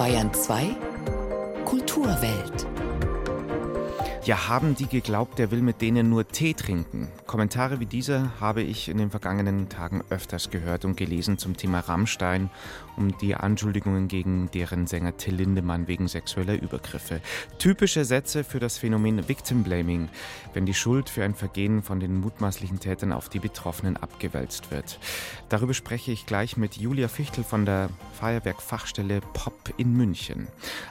Bayern 2 Kulturwelt. Ja, haben die geglaubt, der will mit denen nur Tee trinken? Kommentare wie diese habe ich in den vergangenen Tagen öfters gehört und gelesen zum Thema Rammstein um die Anschuldigungen gegen deren Sänger Till Lindemann wegen sexueller Übergriffe. Typische Sätze für das Phänomen Victim Blaming, wenn die Schuld für ein Vergehen von den mutmaßlichen Tätern auf die Betroffenen abgewälzt wird. Darüber spreche ich gleich mit Julia Fichtel von der Feuerwerk-Fachstelle Pop in München.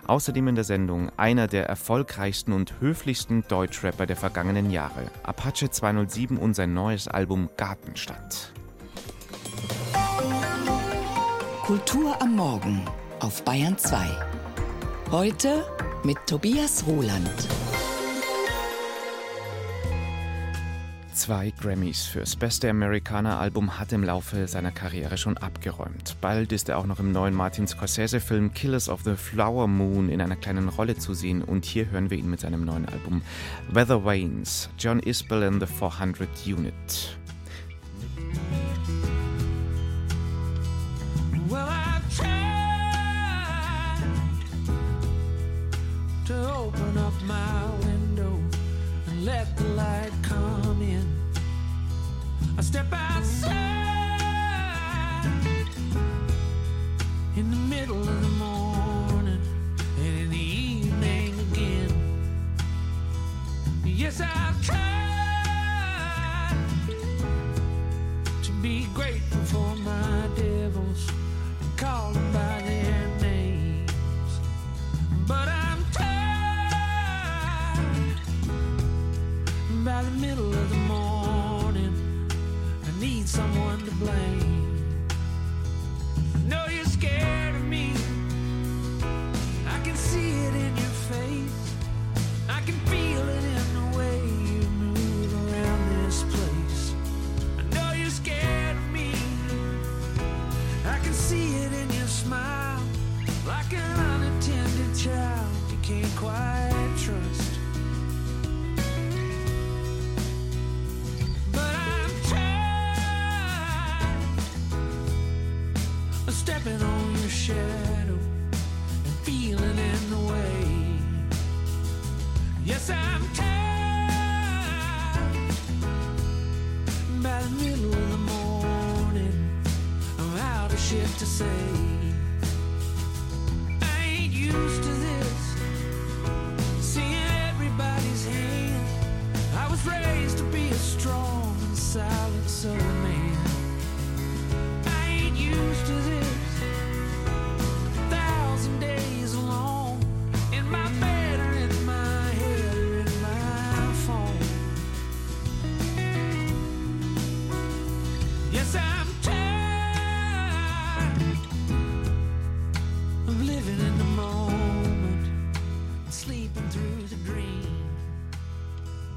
Außerdem in der Sendung einer der erfolgreichsten und höflichsten Deutschrapper der vergangenen Jahre, Apache 207 und sein neues Album Gartenstadt. Kultur am Morgen auf Bayern 2. Heute mit Tobias Roland. Zwei Grammys fürs beste Amerikaner-Album hat im Laufe seiner Karriere schon abgeräumt. Bald ist er auch noch im neuen Martin Scorsese-Film Killers of the Flower Moon in einer kleinen Rolle zu sehen und hier hören wir ihn mit seinem neuen Album Weather Vanes, John Isbell and the 400 Unit. Yes, I've tried to be grateful for my devils and call them by their names, but I'm tired by the middle of the morning. I need someone to blame.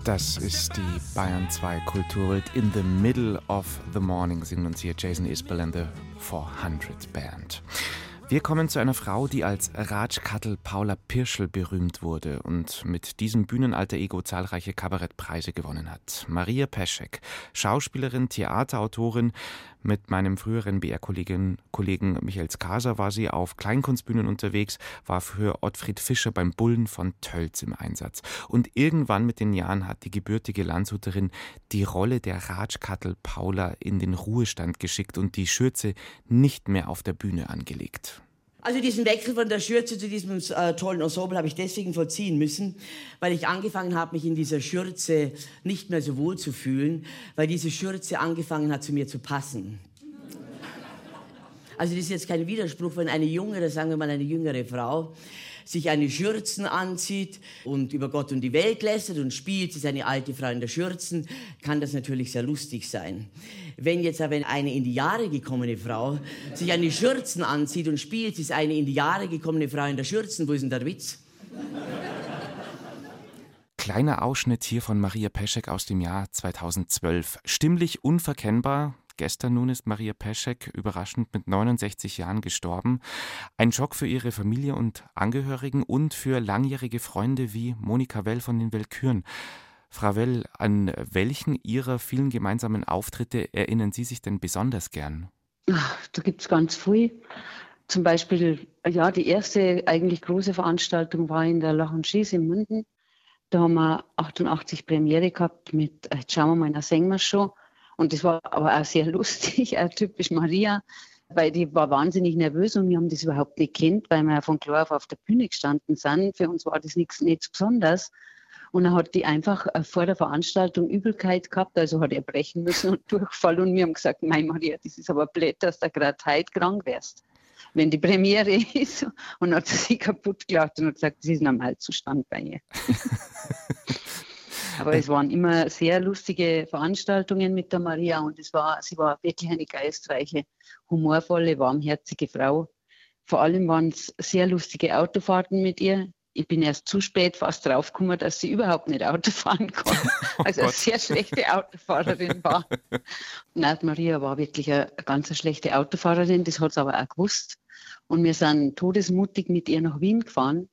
Das ist die Bayern 2 Kulturwelt in the middle of the morning, singen uns hier Jason Isbell and the 400 Band. Wir kommen zu einer Frau, die als Ratschkattel Paula Pirschel berühmt wurde und mit diesem Bühnenalter Ego zahlreiche Kabarettpreise gewonnen hat. Maria Peschek, Schauspielerin, Theaterautorin, mit meinem früheren BR-Kollegen Kollegen Michael Skaser war sie auf Kleinkunstbühnen unterwegs, war für Ottfried Fischer beim Bullen von Tölz im Einsatz. Und irgendwann mit den Jahren hat die gebürtige Landshuterin die Rolle der Ratschkattel Paula in den Ruhestand geschickt und die Schürze nicht mehr auf der Bühne angelegt. Also diesen Wechsel von der Schürze zu diesem äh, tollen Ensemble habe ich deswegen vollziehen müssen, weil ich angefangen habe, mich in dieser Schürze nicht mehr so wohl zu fühlen, weil diese Schürze angefangen hat, zu mir zu passen. Also das ist jetzt kein Widerspruch, wenn eine junge, oder sagen wir mal eine jüngere Frau, sich eine Schürzen anzieht und über Gott und die Welt lästert und spielt, sie ist eine alte Frau in der Schürzen, kann das natürlich sehr lustig sein. Wenn jetzt aber eine in die Jahre gekommene Frau sich eine Schürzen anzieht und spielt, sie ist eine in die Jahre gekommene Frau in der Schürzen, wo ist denn der Witz? Kleiner Ausschnitt hier von Maria Peschek aus dem Jahr 2012. Stimmlich unverkennbar, Gestern nun ist Maria Peschek überraschend mit 69 Jahren gestorben. Ein Schock für ihre Familie und Angehörigen und für langjährige Freunde wie Monika Well von den Weltküren. Frau Well, an welchen Ihrer vielen gemeinsamen Auftritte erinnern Sie sich denn besonders gern? Ach, da gibt es ganz viel. Zum Beispiel, ja, die erste eigentlich große Veranstaltung war in der Lach und Schieß in Münden. Da haben wir 88 Premiere gehabt mit äh, Jetzt schauen wir mal in der Sängmershow. Und das war aber auch sehr lustig, auch typisch Maria, weil die war wahnsinnig nervös und wir haben das überhaupt nicht kennt, weil wir von klar auf, auf der Bühne gestanden sind. Für uns war das nichts, nichts Besonderes. Und dann hat die einfach äh, vor der Veranstaltung Übelkeit gehabt, also hat er brechen müssen und Durchfall. Und wir haben gesagt, mein Maria, das ist aber blöd, dass du gerade heute krank wärst, wenn die Premiere ist. Und hat sie kaputt gelacht und hat gesagt, das ist Normalzustand bei ihr. Aber es waren immer sehr lustige Veranstaltungen mit der Maria und es war, sie war wirklich eine geistreiche, humorvolle, warmherzige Frau. Vor allem waren es sehr lustige Autofahrten mit ihr ich bin erst zu spät fast draufgekommen, dass sie überhaupt nicht Auto fahren kann. Oh also oh eine sehr schlechte Autofahrerin war. Nein, Maria war wirklich eine, eine ganz schlechte Autofahrerin, das hat sie aber auch gewusst. Und wir sind todesmutig mit ihr nach Wien gefahren.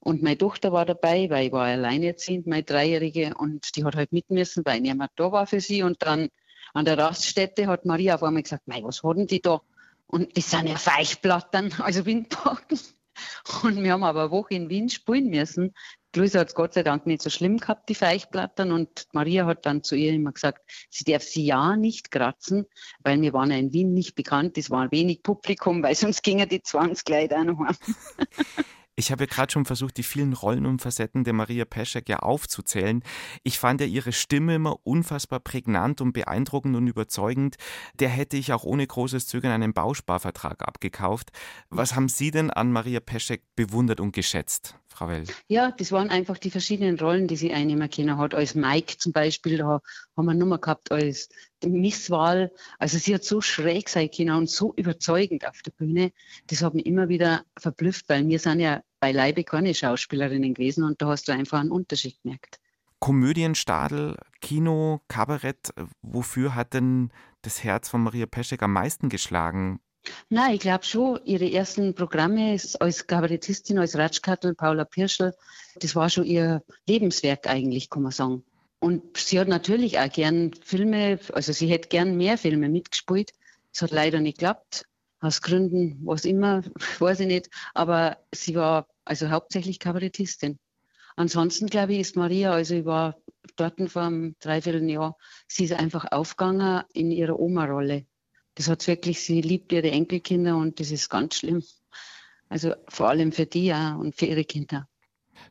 Und meine Tochter war dabei, weil ich war alleinerziehend, meine Dreijährige, und die hat halt mit müssen, weil niemand da war für sie. Und dann an der Raststätte hat Maria auf einmal gesagt, Mei, was hatten die da? Und das sind ja Feichplatten, also Windbacken. Und wir haben aber eine Woche in Wien spielen müssen. Luisa hat es Gott sei Dank nicht so schlimm gehabt, die Feichplatten. Und Maria hat dann zu ihr immer gesagt, sie darf sie ja nicht kratzen, weil wir waren ja in Wien nicht bekannt. Es war wenig Publikum, weil sonst gingen die 20 Leute auch noch. Ich habe ja gerade schon versucht, die vielen Rollen und Facetten der Maria Peschek ja aufzuzählen. Ich fand ja ihre Stimme immer unfassbar prägnant und beeindruckend und überzeugend. Der hätte ich auch ohne großes Zögern einen Bausparvertrag abgekauft. Was haben Sie denn an Maria Peschek bewundert und geschätzt? Frau Well? Ja, das waren einfach die verschiedenen Rollen, die sie einnehmen können hat. Als Mike zum Beispiel, da haben wir eine Nummer gehabt als Misswahl. Also sie hat so schräg sein können und so überzeugend auf der Bühne. Das hat mich immer wieder verblüfft, weil wir sind ja beileibe keine Schauspielerinnen gewesen und da hast du einfach einen Unterschied gemerkt. Komödien, Stadel, Kino, Kabarett, wofür hat denn das Herz von Maria Peschek am meisten geschlagen? Nein, ich glaube schon, ihre ersten Programme als Kabarettistin, als Ratschkattel, Paula Pirschel, das war schon ihr Lebenswerk eigentlich, kann man sagen. Und sie hat natürlich auch gern Filme, also sie hätte gern mehr Filme mitgespielt. Es hat leider nicht geklappt, aus Gründen, was immer, weiß ich nicht. Aber sie war also hauptsächlich Kabarettistin. Ansonsten, glaube ich, ist Maria, also ich war dort vor einem Dreivierteljahr, sie ist einfach aufgegangen in ihrer Oma-Rolle das hat wirklich, sie liebt ihre Enkelkinder und das ist ganz schlimm. Also vor allem für die ja und für ihre Kinder.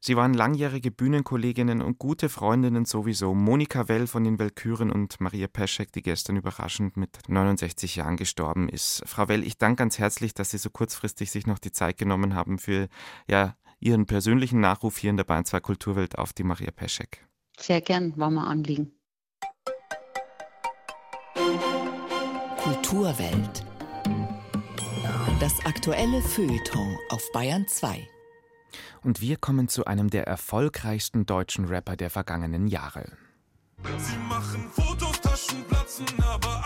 Sie waren langjährige Bühnenkolleginnen und gute Freundinnen sowieso. Monika Well von den Welküren und Maria Peschek, die gestern überraschend mit 69 Jahren gestorben ist. Frau Well, ich danke ganz herzlich, dass Sie so kurzfristig sich noch die Zeit genommen haben für ja, Ihren persönlichen Nachruf hier in der Bayern 2 Kulturwelt auf die Maria Peschek. Sehr gern, war mir Anliegen. Kulturwelt. Das aktuelle Feuilleton auf Bayern 2. Und wir kommen zu einem der erfolgreichsten deutschen Rapper der vergangenen Jahre. Sie machen Fotos, Taschen platzen, aber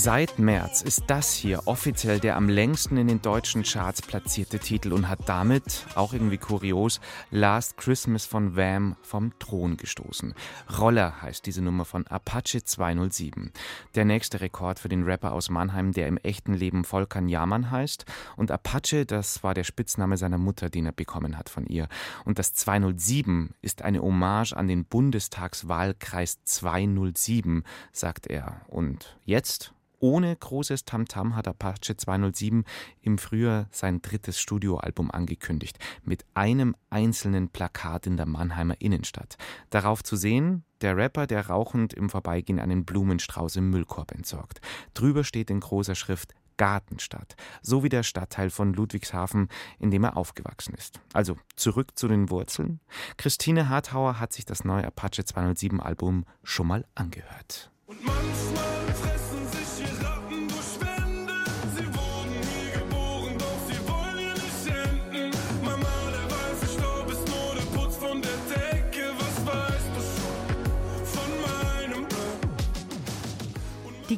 Seit März ist das hier offiziell der am längsten in den deutschen Charts platzierte Titel und hat damit, auch irgendwie kurios, Last Christmas von Wham vom Thron gestoßen. Roller heißt diese Nummer von Apache 207. Der nächste Rekord für den Rapper aus Mannheim, der im echten Leben Volkan Yaman heißt. Und Apache, das war der Spitzname seiner Mutter, den er bekommen hat von ihr. Und das 207 ist eine Hommage an den Bundestagswahlkreis 207, sagt er. Und jetzt ohne großes Tamtam hat Apache 207 im Frühjahr sein drittes Studioalbum angekündigt, mit einem einzelnen Plakat in der Mannheimer Innenstadt. Darauf zu sehen, der Rapper, der rauchend im Vorbeigehen einen Blumenstrauß im Müllkorb entsorgt. Drüber steht in großer Schrift Gartenstadt, so wie der Stadtteil von Ludwigshafen, in dem er aufgewachsen ist. Also zurück zu den Wurzeln. Christine Harthauer hat sich das neue Apache 207 Album schon mal angehört. Und manchmal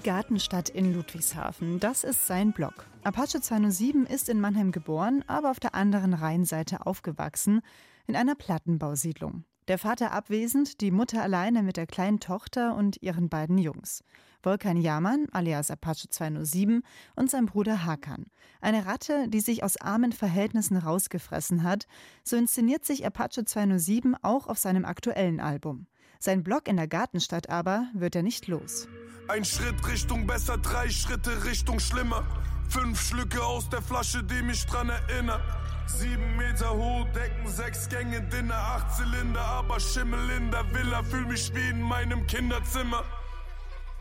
Die Gartenstadt in Ludwigshafen, das ist sein Blog. Apache 207 ist in Mannheim geboren, aber auf der anderen Rheinseite aufgewachsen, in einer Plattenbausiedlung. Der Vater abwesend, die Mutter alleine mit der kleinen Tochter und ihren beiden Jungs. Volkan Yaman, alias Apache 207, und sein Bruder Hakan. Eine Ratte, die sich aus armen Verhältnissen rausgefressen hat, so inszeniert sich Apache 207 auch auf seinem aktuellen Album. Sein Blog in der Gartenstadt aber wird er nicht los. Ein Schritt Richtung besser, drei Schritte Richtung schlimmer. Fünf Schlücke aus der Flasche, die mich dran erinnern. Sieben Meter hoch, Decken, sechs Gänge, Dinner, acht Zylinder, aber Schimmel in der Villa, fühl mich wie in meinem Kinderzimmer.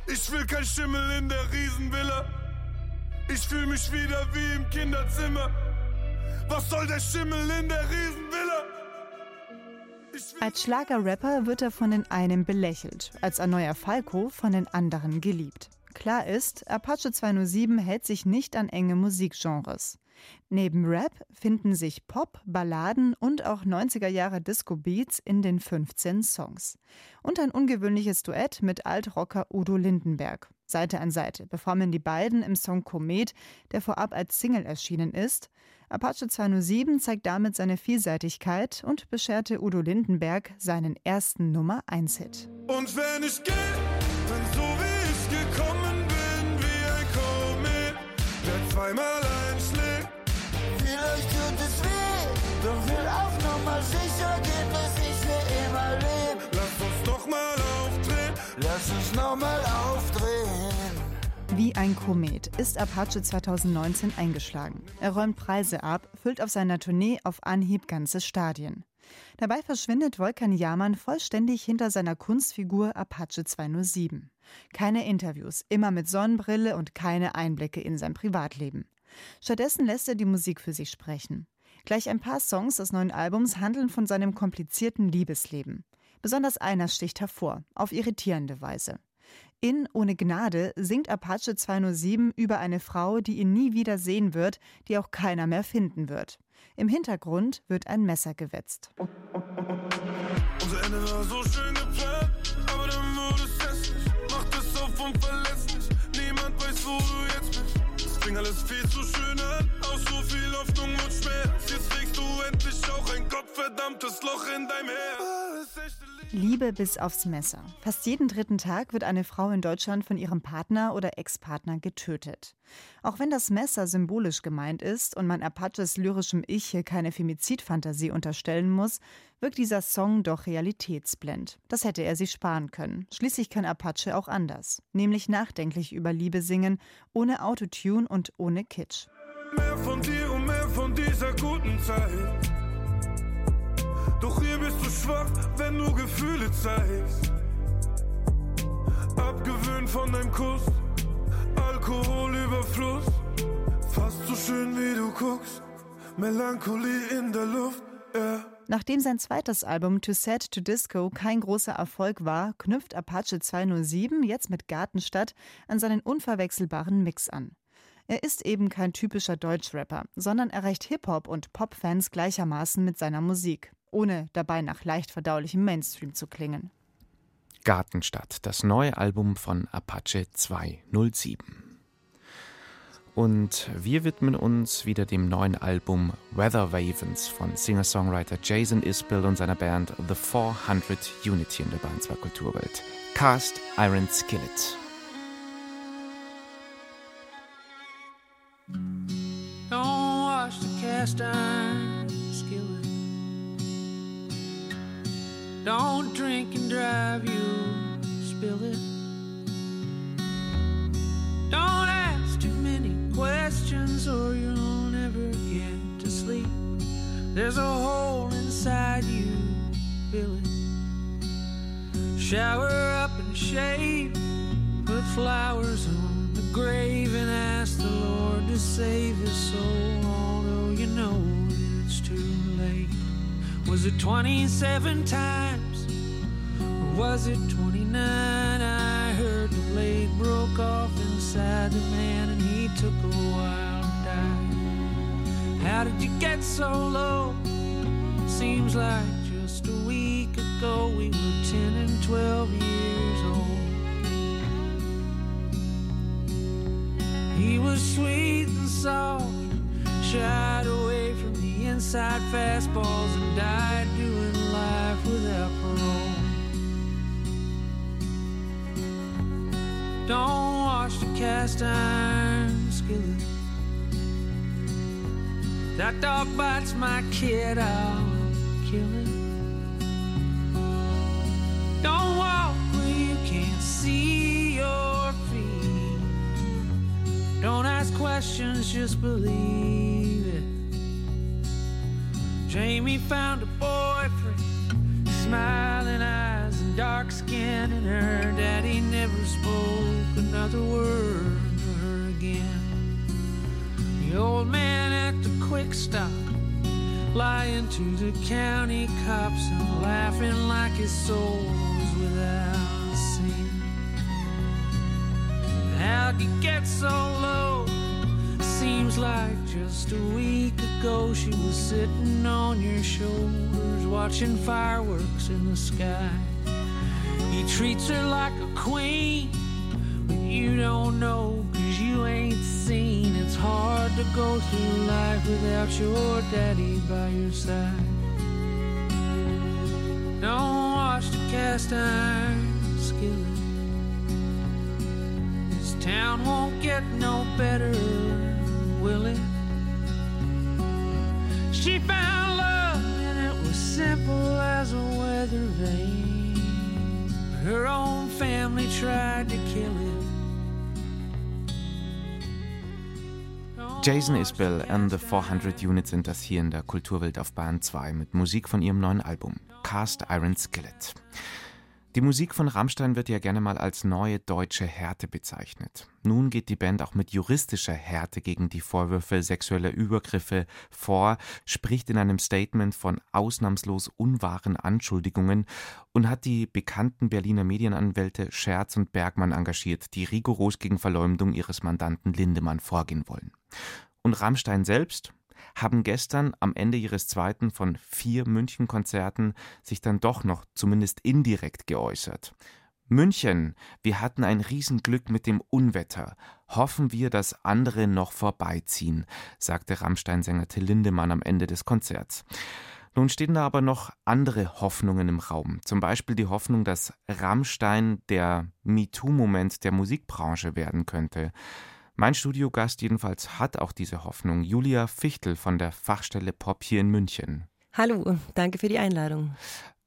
Ich will kein Schimmel in der Riesenvilla. Ich fühl mich wieder wie im Kinderzimmer. Was soll der Schimmel in der Riesenvilla? Als Schlagerrapper wird er von den einen belächelt, als neuer Falco von den anderen geliebt. Klar ist, Apache 207 hält sich nicht an enge Musikgenres. Neben Rap finden sich Pop, Balladen und auch 90er Jahre Disco-Beats in den 15 Songs. Und ein ungewöhnliches Duett mit Altrocker Udo Lindenberg. Seite an Seite performen die beiden im Song Komet, der vorab als Single erschienen ist. Apache 207 zeigt damit seine Vielseitigkeit und bescherte Udo Lindenberg seinen ersten Nummer 1 Hit. Und wenn ich gehe, dann so ein Komet ist Apache 2019 eingeschlagen. Er räumt Preise ab, füllt auf seiner Tournee auf Anhieb ganze Stadien. Dabei verschwindet Volkan Yaman vollständig hinter seiner Kunstfigur Apache 207. Keine Interviews, immer mit Sonnenbrille und keine Einblicke in sein Privatleben. Stattdessen lässt er die Musik für sich sprechen. Gleich ein paar Songs des neuen Albums handeln von seinem komplizierten Liebesleben. Besonders einer sticht hervor, auf irritierende Weise. In Ohne Gnade singt Apache 207 über eine Frau, die ihn nie wieder sehen wird, die auch keiner mehr finden wird. Im Hintergrund wird ein Messer gewetzt. Unser Ende war so schön geplant, aber dann wurde es hässlich. Macht es auf unverlässlich, niemand weiß, wo du jetzt bist. Es fing alles viel zu schön an, aus so viel Hoffnung und Schmerz. Auch ein gottverdammtes Loch in deinem Herz. Liebe bis aufs Messer. Fast jeden dritten Tag wird eine Frau in Deutschland von ihrem Partner oder Ex-Partner getötet. Auch wenn das Messer symbolisch gemeint ist und man Apaches lyrischem Ich hier keine Femizidfantasie unterstellen muss, wirkt dieser Song doch realitätsblend. Das hätte er sich sparen können. Schließlich kann Apache auch anders, nämlich nachdenklich über Liebe singen, ohne Autotune und ohne Kitsch. Mehr von dir und mehr von dieser guten Gefühle zeigst. Abgewöhnt von deinem Kuss, Alkoholüberfluss. Fast so schön wie du guckst, Melancholie in der Luft, yeah. Nachdem sein zweites Album To Set to Disco kein großer Erfolg war, knüpft Apache 207 jetzt mit Gartenstadt an seinen unverwechselbaren Mix an. Er ist eben kein typischer Deutschrapper, sondern erreicht Hip-Hop- und Pop-Fans gleichermaßen mit seiner Musik, ohne dabei nach leicht verdaulichem Mainstream zu klingen. Gartenstadt, das neue Album von Apache 207. Und wir widmen uns wieder dem neuen Album Weather Ravens von Singer-Songwriter Jason Isbell und seiner Band The 400 Unity in der 2 Kulturwelt. Cast Iron Skillet. Don't wash the cast iron Don't drink and drive, you spill it. Don't ask too many questions or you'll never get to sleep. There's a hole inside you, fill it. Shower up and shave, put flowers on the grave and ask the Lord to save his soul. Although you know. Was it 27 times or was it 29? I heard the blade broke off inside the man and he took a while to die. How did you get so low? Seems like just a week ago we were 10 and 12 years old. He was sweet and soft, the inside fastballs and died doing life without parole. Don't wash the cast iron skillet. That dog bites my kid, I'll kill it. Don't walk where you can't see your feet. Don't ask questions, just believe it. Jamie found a boyfriend, smiling eyes and dark skin, and her daddy never spoke another word to her again. The old man at the quick stop, lying to the county cops and laughing like his soul was without sin. How'd you get so low? Seems like just a week ago she was sitting on your shoulders watching fireworks in the sky. He treats her like a queen, but you don't know cause you ain't seen. It's hard to go through life without your daddy by your side. Don't wash the cast iron skillet. This town won't get no better, will it? She found love and it was simple as a weather vane. Her own family tried to kill it. Jason Isbell and the 400 Units sind das hier in der Kulturwelt auf Bahn 2 mit Musik von ihrem neuen Album Cast Iron Skillet. Die Musik von Rammstein wird ja gerne mal als neue deutsche Härte bezeichnet. Nun geht die Band auch mit juristischer Härte gegen die Vorwürfe sexueller Übergriffe vor, spricht in einem Statement von ausnahmslos unwahren Anschuldigungen und hat die bekannten Berliner Medienanwälte Scherz und Bergmann engagiert, die rigoros gegen Verleumdung ihres Mandanten Lindemann vorgehen wollen. Und Rammstein selbst haben gestern am Ende ihres zweiten von vier München-Konzerten sich dann doch noch zumindest indirekt geäußert. München, wir hatten ein Riesenglück mit dem Unwetter. Hoffen wir, dass andere noch vorbeiziehen, sagte Rammstein-Sänger Till Lindemann am Ende des Konzerts. Nun stehen da aber noch andere Hoffnungen im Raum. Zum Beispiel die Hoffnung, dass Rammstein der MeToo-Moment der Musikbranche werden könnte. Mein Studiogast jedenfalls hat auch diese Hoffnung. Julia Fichtel von der Fachstelle Pop hier in München. Hallo, danke für die Einladung.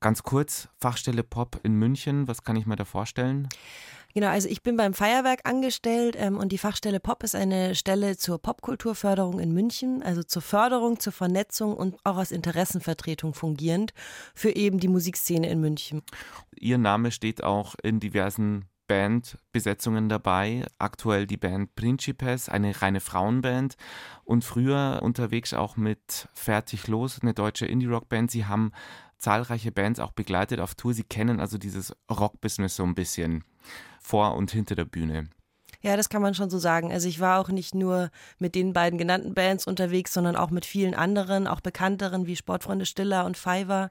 Ganz kurz, Fachstelle Pop in München, was kann ich mir da vorstellen? Genau, also ich bin beim Feuerwerk angestellt ähm, und die Fachstelle Pop ist eine Stelle zur Popkulturförderung in München, also zur Förderung, zur Vernetzung und auch als Interessenvertretung fungierend für eben die Musikszene in München. Ihr Name steht auch in diversen Bandbesetzungen dabei. Aktuell die Band Principes, eine reine Frauenband und früher unterwegs auch mit Fertig Los, eine deutsche Indie-Rock-Band. Sie haben zahlreiche Bands auch begleitet auf Tour. Sie kennen also dieses Rock-Business so ein bisschen vor und hinter der Bühne. Ja, das kann man schon so sagen. Also ich war auch nicht nur mit den beiden genannten Bands unterwegs, sondern auch mit vielen anderen, auch bekannteren wie Sportfreunde Stiller und Fiverr.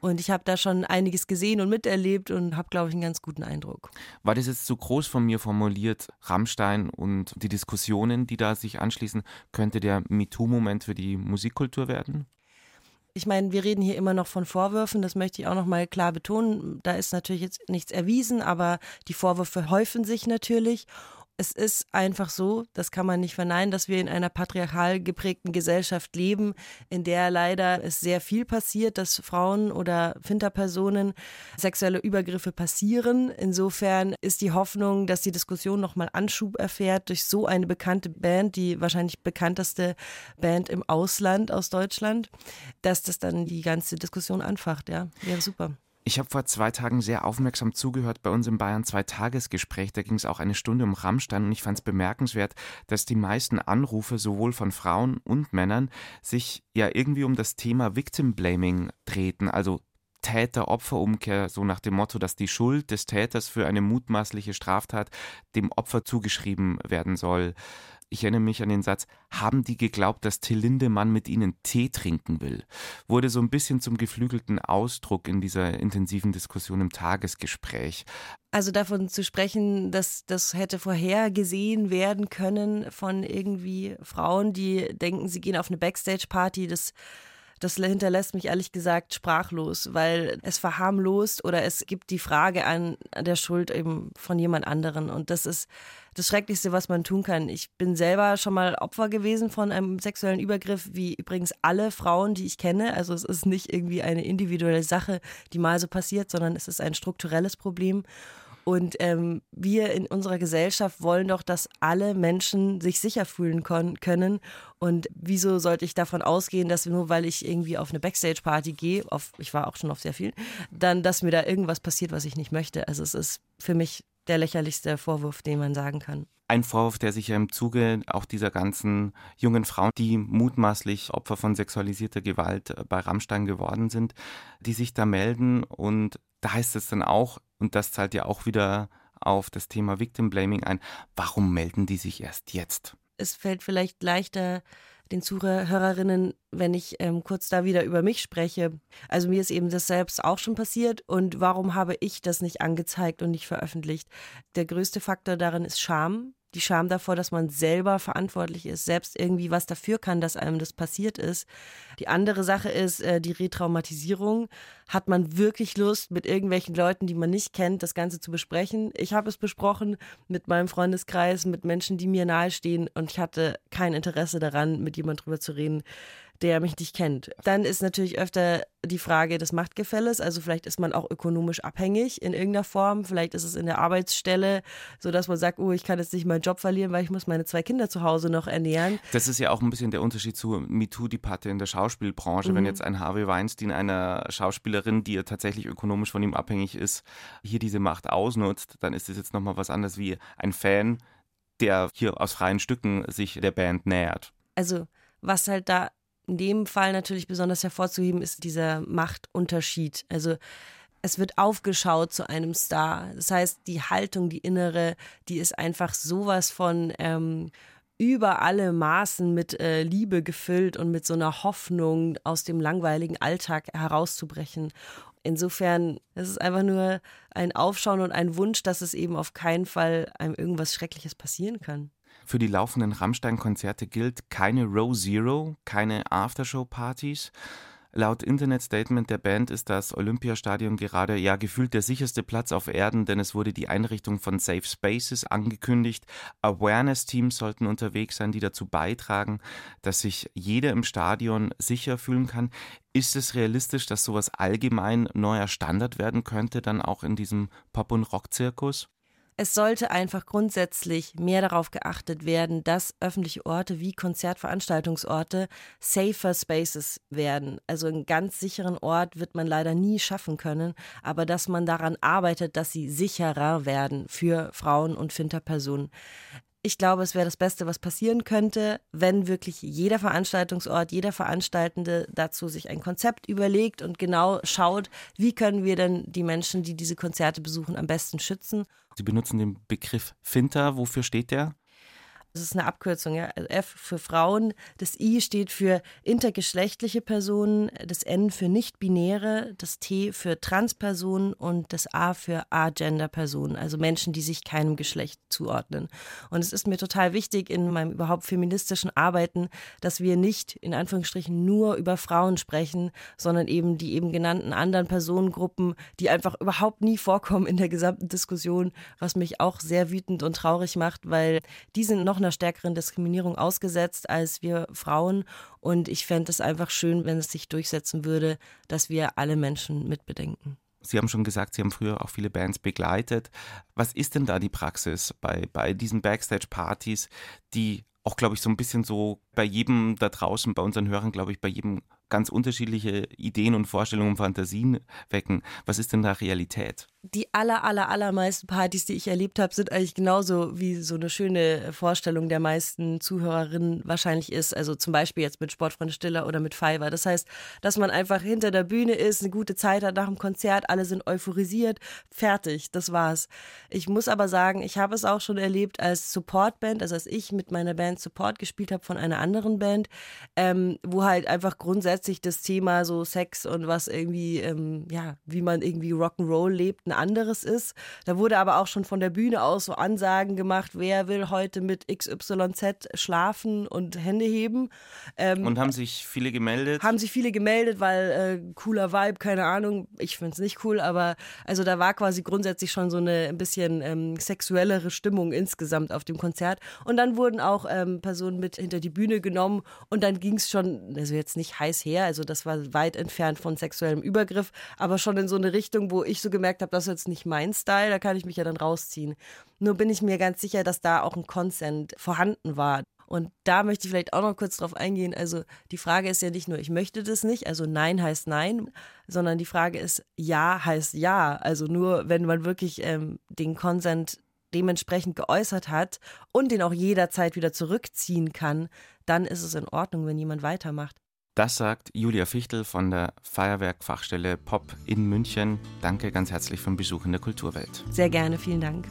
Und ich habe da schon einiges gesehen und miterlebt und habe, glaube ich, einen ganz guten Eindruck. War das jetzt zu groß von mir formuliert, Rammstein und die Diskussionen, die da sich anschließen, könnte der MeToo-Moment für die Musikkultur werden? Ich meine, wir reden hier immer noch von Vorwürfen, das möchte ich auch noch mal klar betonen. Da ist natürlich jetzt nichts erwiesen, aber die Vorwürfe häufen sich natürlich es ist einfach so, das kann man nicht verneinen, dass wir in einer patriarchal geprägten Gesellschaft leben, in der leider es sehr viel passiert, dass Frauen oder Finterpersonen sexuelle Übergriffe passieren. Insofern ist die Hoffnung, dass die Diskussion nochmal Anschub erfährt durch so eine bekannte Band, die wahrscheinlich bekannteste Band im Ausland aus Deutschland, dass das dann die ganze Diskussion anfacht. Ja, wäre super. Ich habe vor zwei Tagen sehr aufmerksam zugehört bei uns im Bayern zwei Tagesgespräch. Da ging es auch eine Stunde um Rammstein und ich fand es bemerkenswert, dass die meisten Anrufe sowohl von Frauen und Männern sich ja irgendwie um das Thema Victim Blaming drehten, also Täter-Opfer-Umkehr, so nach dem Motto, dass die Schuld des Täters für eine mutmaßliche Straftat dem Opfer zugeschrieben werden soll. Ich erinnere mich an den Satz, haben die geglaubt, dass Till Lindemann mit ihnen Tee trinken will? Wurde so ein bisschen zum geflügelten Ausdruck in dieser intensiven Diskussion im Tagesgespräch. Also davon zu sprechen, dass das hätte vorhergesehen werden können von irgendwie Frauen, die denken, sie gehen auf eine Backstage-Party, das das hinterlässt mich ehrlich gesagt sprachlos, weil es verharmlost oder es gibt die Frage an der Schuld eben von jemand anderen. Und das ist das Schrecklichste, was man tun kann. Ich bin selber schon mal Opfer gewesen von einem sexuellen Übergriff, wie übrigens alle Frauen, die ich kenne. Also es ist nicht irgendwie eine individuelle Sache, die mal so passiert, sondern es ist ein strukturelles Problem. Und ähm, wir in unserer Gesellschaft wollen doch, dass alle Menschen sich sicher fühlen können. Und wieso sollte ich davon ausgehen, dass nur weil ich irgendwie auf eine Backstage-Party gehe, auf, ich war auch schon auf sehr vielen, dann, dass mir da irgendwas passiert, was ich nicht möchte. Also es ist für mich der lächerlichste Vorwurf, den man sagen kann. Ein Vorwurf, der sich ja im Zuge auch dieser ganzen jungen Frauen, die mutmaßlich Opfer von sexualisierter Gewalt bei Rammstein geworden sind, die sich da melden. Und da heißt es dann auch, und das zahlt ja auch wieder auf das Thema Victim Blaming ein. Warum melden die sich erst jetzt? Es fällt vielleicht leichter den Zuhörerinnen, wenn ich ähm, kurz da wieder über mich spreche. Also mir ist eben das selbst auch schon passiert und warum habe ich das nicht angezeigt und nicht veröffentlicht? Der größte Faktor darin ist Scham die Scham davor, dass man selber verantwortlich ist, selbst irgendwie was dafür kann, dass einem das passiert ist. Die andere Sache ist äh, die Retraumatisierung. Hat man wirklich Lust, mit irgendwelchen Leuten, die man nicht kennt, das Ganze zu besprechen? Ich habe es besprochen mit meinem Freundeskreis, mit Menschen, die mir nahestehen und ich hatte kein Interesse daran, mit jemand drüber zu reden, der mich nicht kennt. Dann ist natürlich öfter die Frage des Machtgefälles. Also vielleicht ist man auch ökonomisch abhängig in irgendeiner Form. Vielleicht ist es in der Arbeitsstelle, so dass man sagt, oh, ich kann jetzt nicht meinen Job verlieren, weil ich muss meine zwei Kinder zu Hause noch ernähren. Das ist ja auch ein bisschen der Unterschied zur MeToo-Debatte in der Schauspielbranche. Mhm. Wenn jetzt ein Harvey Weinstein einer Schauspielerin, die ja tatsächlich ökonomisch von ihm abhängig ist, hier diese Macht ausnutzt, dann ist das jetzt nochmal was anderes wie ein Fan, der hier aus freien Stücken sich der Band nähert. Also was halt da in dem Fall natürlich besonders hervorzuheben ist dieser Machtunterschied. Also es wird aufgeschaut zu einem Star. Das heißt, die Haltung, die innere, die ist einfach sowas von ähm, über alle Maßen mit äh, Liebe gefüllt und mit so einer Hoffnung aus dem langweiligen Alltag herauszubrechen. Insofern es ist es einfach nur ein Aufschauen und ein Wunsch, dass es eben auf keinen Fall einem irgendwas Schreckliches passieren kann. Für die laufenden Rammstein-Konzerte gilt keine Row Zero, keine Aftershow-Partys. Laut Internetstatement der Band ist das Olympiastadion gerade ja gefühlt der sicherste Platz auf Erden, denn es wurde die Einrichtung von Safe Spaces angekündigt. Awareness-Teams sollten unterwegs sein, die dazu beitragen, dass sich jeder im Stadion sicher fühlen kann. Ist es realistisch, dass sowas allgemein neuer Standard werden könnte, dann auch in diesem Pop- und Rock-Zirkus? Es sollte einfach grundsätzlich mehr darauf geachtet werden, dass öffentliche Orte wie Konzertveranstaltungsorte safer Spaces werden. Also einen ganz sicheren Ort wird man leider nie schaffen können, aber dass man daran arbeitet, dass sie sicherer werden für Frauen und Finterpersonen. Ich glaube, es wäre das Beste, was passieren könnte, wenn wirklich jeder Veranstaltungsort, jeder Veranstaltende dazu sich ein Konzept überlegt und genau schaut, wie können wir denn die Menschen, die diese Konzerte besuchen, am besten schützen. Sie benutzen den Begriff Finter. Wofür steht der? Das ist eine Abkürzung, ja. Also F für Frauen, das I steht für intergeschlechtliche Personen, das N für nicht-binäre, das T für Transpersonen und das A für Agender-Personen, also Menschen, die sich keinem Geschlecht zuordnen. Und es ist mir total wichtig in meinem überhaupt feministischen Arbeiten, dass wir nicht in Anführungsstrichen nur über Frauen sprechen, sondern eben die eben genannten anderen Personengruppen, die einfach überhaupt nie vorkommen in der gesamten Diskussion, was mich auch sehr wütend und traurig macht, weil die sind noch einer stärkeren Diskriminierung ausgesetzt als wir Frauen. Und ich fände es einfach schön, wenn es sich durchsetzen würde, dass wir alle Menschen mitbedenken. Sie haben schon gesagt, Sie haben früher auch viele Bands begleitet. Was ist denn da die Praxis bei, bei diesen Backstage-Partys, die auch, glaube ich, so ein bisschen so bei jedem da draußen, bei unseren Hörern, glaube ich, bei jedem ganz unterschiedliche Ideen und Vorstellungen und Fantasien wecken. Was ist denn da Realität? Die aller, aller, allermeisten Partys, die ich erlebt habe, sind eigentlich genauso wie so eine schöne Vorstellung der meisten Zuhörerinnen wahrscheinlich ist. Also zum Beispiel jetzt mit Sportfreunde Stiller oder mit Fiverr. Das heißt, dass man einfach hinter der Bühne ist, eine gute Zeit hat nach dem Konzert, alle sind euphorisiert, fertig, das war's. Ich muss aber sagen, ich habe es auch schon erlebt als Supportband, also als ich mit meiner Band Support gespielt habe von einer anderen Band, ähm, wo halt einfach grundsätzlich grundsätzlich das Thema so Sex und was irgendwie, ähm, ja, wie man irgendwie Rock'n'Roll lebt, ein anderes ist. Da wurde aber auch schon von der Bühne aus so Ansagen gemacht, wer will heute mit XYZ schlafen und Hände heben. Ähm, und haben sich viele gemeldet? Haben sich viele gemeldet, weil äh, cooler Vibe, keine Ahnung. Ich finde es nicht cool, aber also da war quasi grundsätzlich schon so eine ein bisschen ähm, sexuellere Stimmung insgesamt auf dem Konzert. Und dann wurden auch ähm, Personen mit hinter die Bühne genommen und dann ging es schon, also jetzt nicht heiß her, also das war weit entfernt von sexuellem Übergriff, aber schon in so eine Richtung, wo ich so gemerkt habe, das ist jetzt nicht mein Style, da kann ich mich ja dann rausziehen. Nur bin ich mir ganz sicher, dass da auch ein Consent vorhanden war. Und da möchte ich vielleicht auch noch kurz drauf eingehen. Also die Frage ist ja nicht nur, ich möchte das nicht, also Nein heißt Nein, sondern die Frage ist, Ja heißt Ja. Also nur, wenn man wirklich ähm, den Consent dementsprechend geäußert hat und den auch jederzeit wieder zurückziehen kann, dann ist es in Ordnung, wenn jemand weitermacht. Das sagt Julia Fichtel von der Feuerwerkfachstelle Pop in München. Danke ganz herzlich für den Besuch in der Kulturwelt. Sehr gerne, vielen Dank.